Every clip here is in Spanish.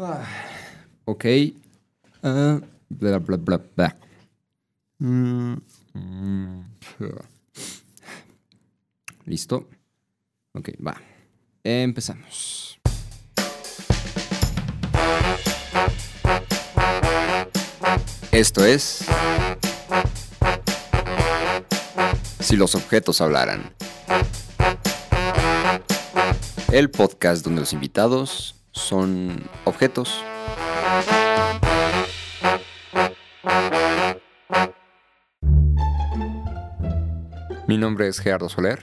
Ah, ok. Ah, bla, bla, bla, bla. Mm, Listo. Ok, va. Empezamos. Esto es... Si los objetos hablaran. El podcast donde los invitados son objetos. Mi nombre es Gerardo Soler.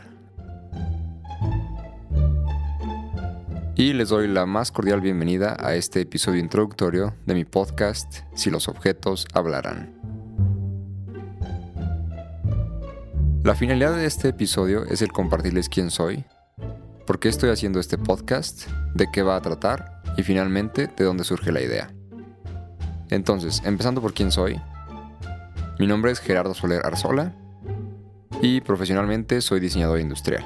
Y les doy la más cordial bienvenida a este episodio introductorio de mi podcast Si los objetos hablaran. La finalidad de este episodio es el compartirles quién soy, por qué estoy haciendo este podcast, de qué va a tratar y finalmente de dónde surge la idea. Entonces, empezando por quién soy. Mi nombre es Gerardo Soler Arzola y profesionalmente soy diseñador industrial.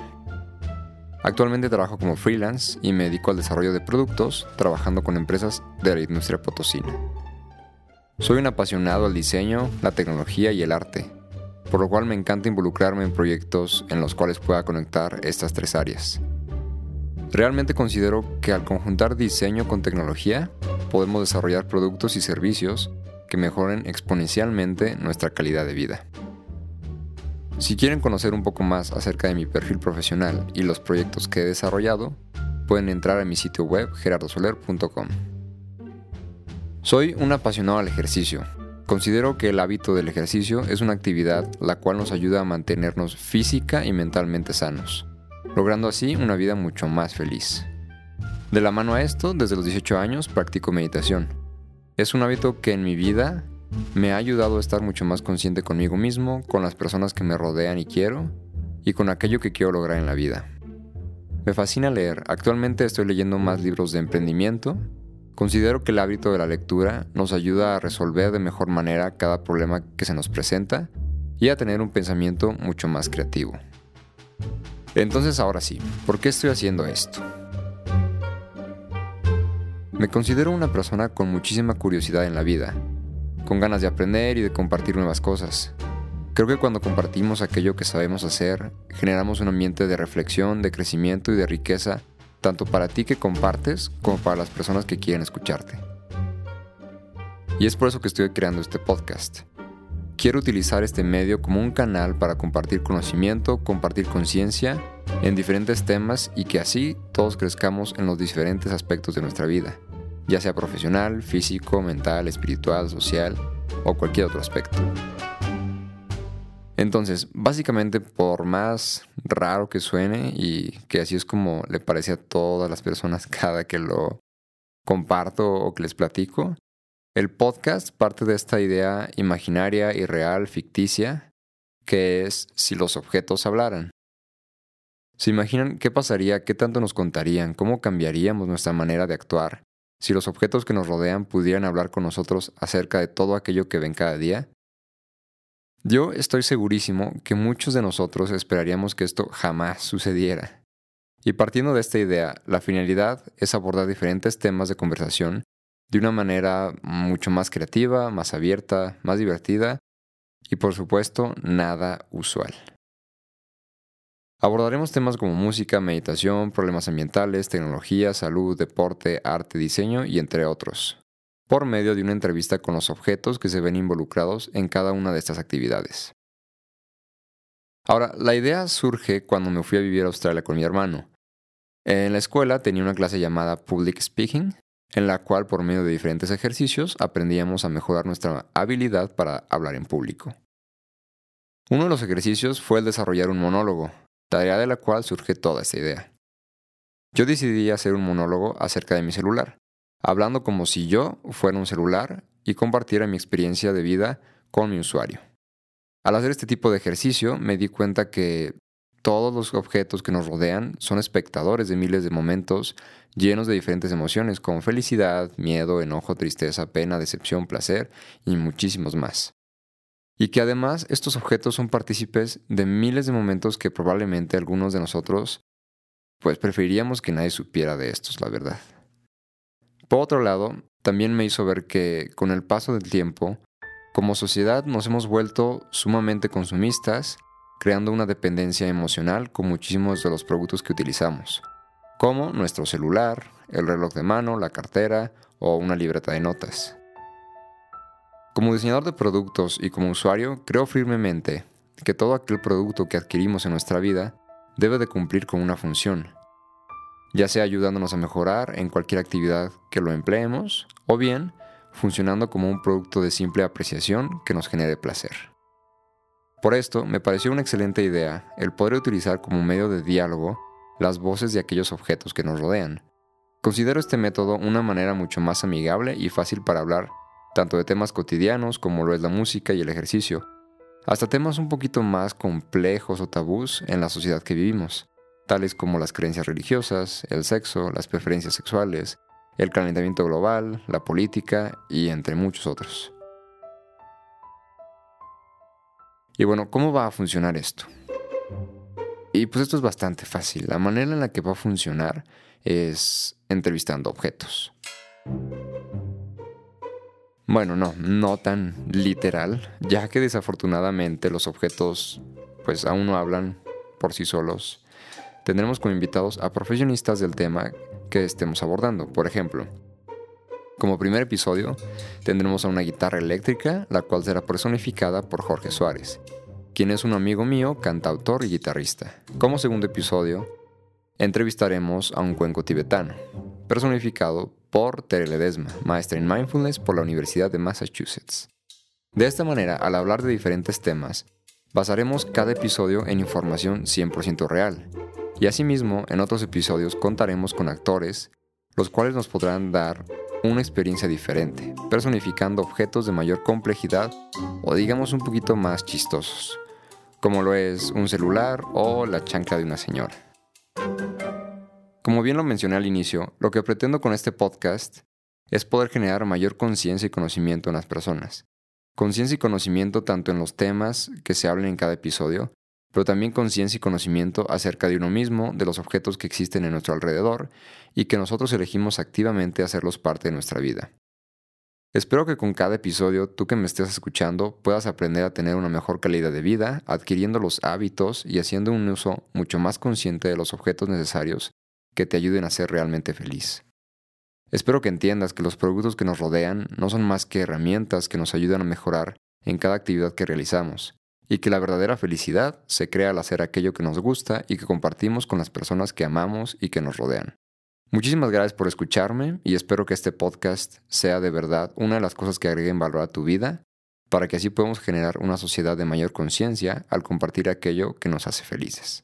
Actualmente trabajo como freelance y me dedico al desarrollo de productos trabajando con empresas de la industria potosina. Soy un apasionado al diseño, la tecnología y el arte, por lo cual me encanta involucrarme en proyectos en los cuales pueda conectar estas tres áreas. Realmente considero que al conjuntar diseño con tecnología, podemos desarrollar productos y servicios que mejoren exponencialmente nuestra calidad de vida. Si quieren conocer un poco más acerca de mi perfil profesional y los proyectos que he desarrollado, pueden entrar a mi sitio web gerardosoler.com. Soy un apasionado al ejercicio. Considero que el hábito del ejercicio es una actividad la cual nos ayuda a mantenernos física y mentalmente sanos, logrando así una vida mucho más feliz. De la mano a esto, desde los 18 años practico meditación. Es un hábito que en mi vida me ha ayudado a estar mucho más consciente conmigo mismo, con las personas que me rodean y quiero, y con aquello que quiero lograr en la vida. Me fascina leer. Actualmente estoy leyendo más libros de emprendimiento. Considero que el hábito de la lectura nos ayuda a resolver de mejor manera cada problema que se nos presenta y a tener un pensamiento mucho más creativo. Entonces ahora sí, ¿por qué estoy haciendo esto? Me considero una persona con muchísima curiosidad en la vida con ganas de aprender y de compartir nuevas cosas. Creo que cuando compartimos aquello que sabemos hacer, generamos un ambiente de reflexión, de crecimiento y de riqueza, tanto para ti que compartes como para las personas que quieren escucharte. Y es por eso que estoy creando este podcast. Quiero utilizar este medio como un canal para compartir conocimiento, compartir conciencia en diferentes temas y que así todos crezcamos en los diferentes aspectos de nuestra vida ya sea profesional, físico, mental, espiritual, social o cualquier otro aspecto. Entonces, básicamente, por más raro que suene y que así es como le parece a todas las personas cada que lo comparto o que les platico, el podcast parte de esta idea imaginaria, irreal, ficticia, que es si los objetos hablaran. ¿Se imaginan qué pasaría, qué tanto nos contarían, cómo cambiaríamos nuestra manera de actuar, si los objetos que nos rodean pudieran hablar con nosotros acerca de todo aquello que ven cada día? Yo estoy segurísimo que muchos de nosotros esperaríamos que esto jamás sucediera. Y partiendo de esta idea, la finalidad es abordar diferentes temas de conversación de una manera mucho más creativa, más abierta, más divertida y por supuesto nada usual. Abordaremos temas como música, meditación, problemas ambientales, tecnología, salud, deporte, arte, diseño y entre otros, por medio de una entrevista con los objetos que se ven involucrados en cada una de estas actividades. Ahora, la idea surge cuando me fui a vivir a Australia con mi hermano. En la escuela tenía una clase llamada Public Speaking, en la cual por medio de diferentes ejercicios aprendíamos a mejorar nuestra habilidad para hablar en público. Uno de los ejercicios fue el desarrollar un monólogo, tarea de la cual surge toda esta idea. Yo decidí hacer un monólogo acerca de mi celular, hablando como si yo fuera un celular y compartiera mi experiencia de vida con mi usuario. Al hacer este tipo de ejercicio me di cuenta que todos los objetos que nos rodean son espectadores de miles de momentos llenos de diferentes emociones como felicidad, miedo, enojo, tristeza, pena, decepción, placer y muchísimos más y que además estos objetos son partícipes de miles de momentos que probablemente algunos de nosotros pues preferiríamos que nadie supiera de estos, la verdad. Por otro lado, también me hizo ver que con el paso del tiempo, como sociedad nos hemos vuelto sumamente consumistas, creando una dependencia emocional con muchísimos de los productos que utilizamos, como nuestro celular, el reloj de mano, la cartera o una libreta de notas. Como diseñador de productos y como usuario, creo firmemente que todo aquel producto que adquirimos en nuestra vida debe de cumplir con una función, ya sea ayudándonos a mejorar en cualquier actividad que lo empleemos, o bien funcionando como un producto de simple apreciación que nos genere placer. Por esto, me pareció una excelente idea el poder utilizar como medio de diálogo las voces de aquellos objetos que nos rodean. Considero este método una manera mucho más amigable y fácil para hablar tanto de temas cotidianos como lo es la música y el ejercicio, hasta temas un poquito más complejos o tabús en la sociedad que vivimos tales como las creencias religiosas, el sexo, las preferencias sexuales, el calentamiento global, la política y entre muchos otros. Y bueno, ¿cómo va a funcionar esto? Y pues esto es bastante fácil. La manera en la que va a funcionar es entrevistando objetos. Bueno, no, no tan literal, ya que desafortunadamente los objetos pues aún no hablan por sí solos tendremos como invitados a profesionistas del tema que estemos abordando. Por ejemplo, como primer episodio tendremos a una guitarra eléctrica, la cual será personificada por Jorge Suárez, quien es un amigo mío, cantautor y guitarrista. Como segundo episodio, entrevistaremos a un cuenco tibetano, personificado por Tere Ledesma, maestra en mindfulness por la Universidad de Massachusetts. De esta manera, al hablar de diferentes temas, basaremos cada episodio en información 100% real, y asimismo, en otros episodios contaremos con actores, los cuales nos podrán dar una experiencia diferente, personificando objetos de mayor complejidad o digamos un poquito más chistosos, como lo es un celular o la chancla de una señora. Como bien lo mencioné al inicio, lo que pretendo con este podcast es poder generar mayor conciencia y conocimiento en las personas. Conciencia y conocimiento tanto en los temas que se hablen en cada episodio, pero también conciencia y conocimiento acerca de uno mismo, de los objetos que existen en nuestro alrededor y que nosotros elegimos activamente hacerlos parte de nuestra vida. Espero que con cada episodio tú que me estés escuchando puedas aprender a tener una mejor calidad de vida, adquiriendo los hábitos y haciendo un uso mucho más consciente de los objetos necesarios que te ayuden a ser realmente feliz. Espero que entiendas que los productos que nos rodean no son más que herramientas que nos ayudan a mejorar en cada actividad que realizamos, y que la verdadera felicidad se crea al hacer aquello que nos gusta y que compartimos con las personas que amamos y que nos rodean. Muchísimas gracias por escucharme y espero que este podcast sea de verdad una de las cosas que agreguen valor a tu vida para que así podamos generar una sociedad de mayor conciencia al compartir aquello que nos hace felices.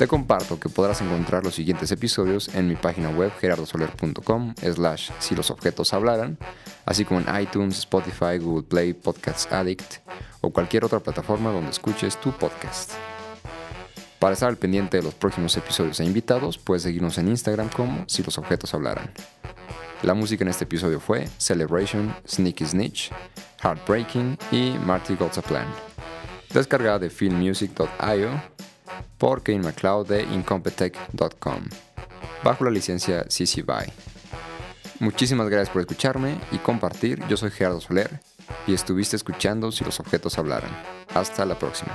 Te comparto que podrás encontrar los siguientes episodios en mi página web gerardosoler.com slash si los objetos hablaran, así como en iTunes, Spotify, Google Play, Podcasts Addict o cualquier otra plataforma donde escuches tu podcast. Para estar al pendiente de los próximos episodios e invitados, puedes seguirnos en Instagram como si los objetos hablaran. La música en este episodio fue Celebration, Sneaky Snitch, Heartbreaking y Marty God's a Plan. Descargada de filmmusic.io por Kane MacLeod de incompetech.com, bajo la licencia CC BY. Muchísimas gracias por escucharme y compartir. Yo soy Gerardo Soler y estuviste escuchando Si los objetos hablaran. Hasta la próxima.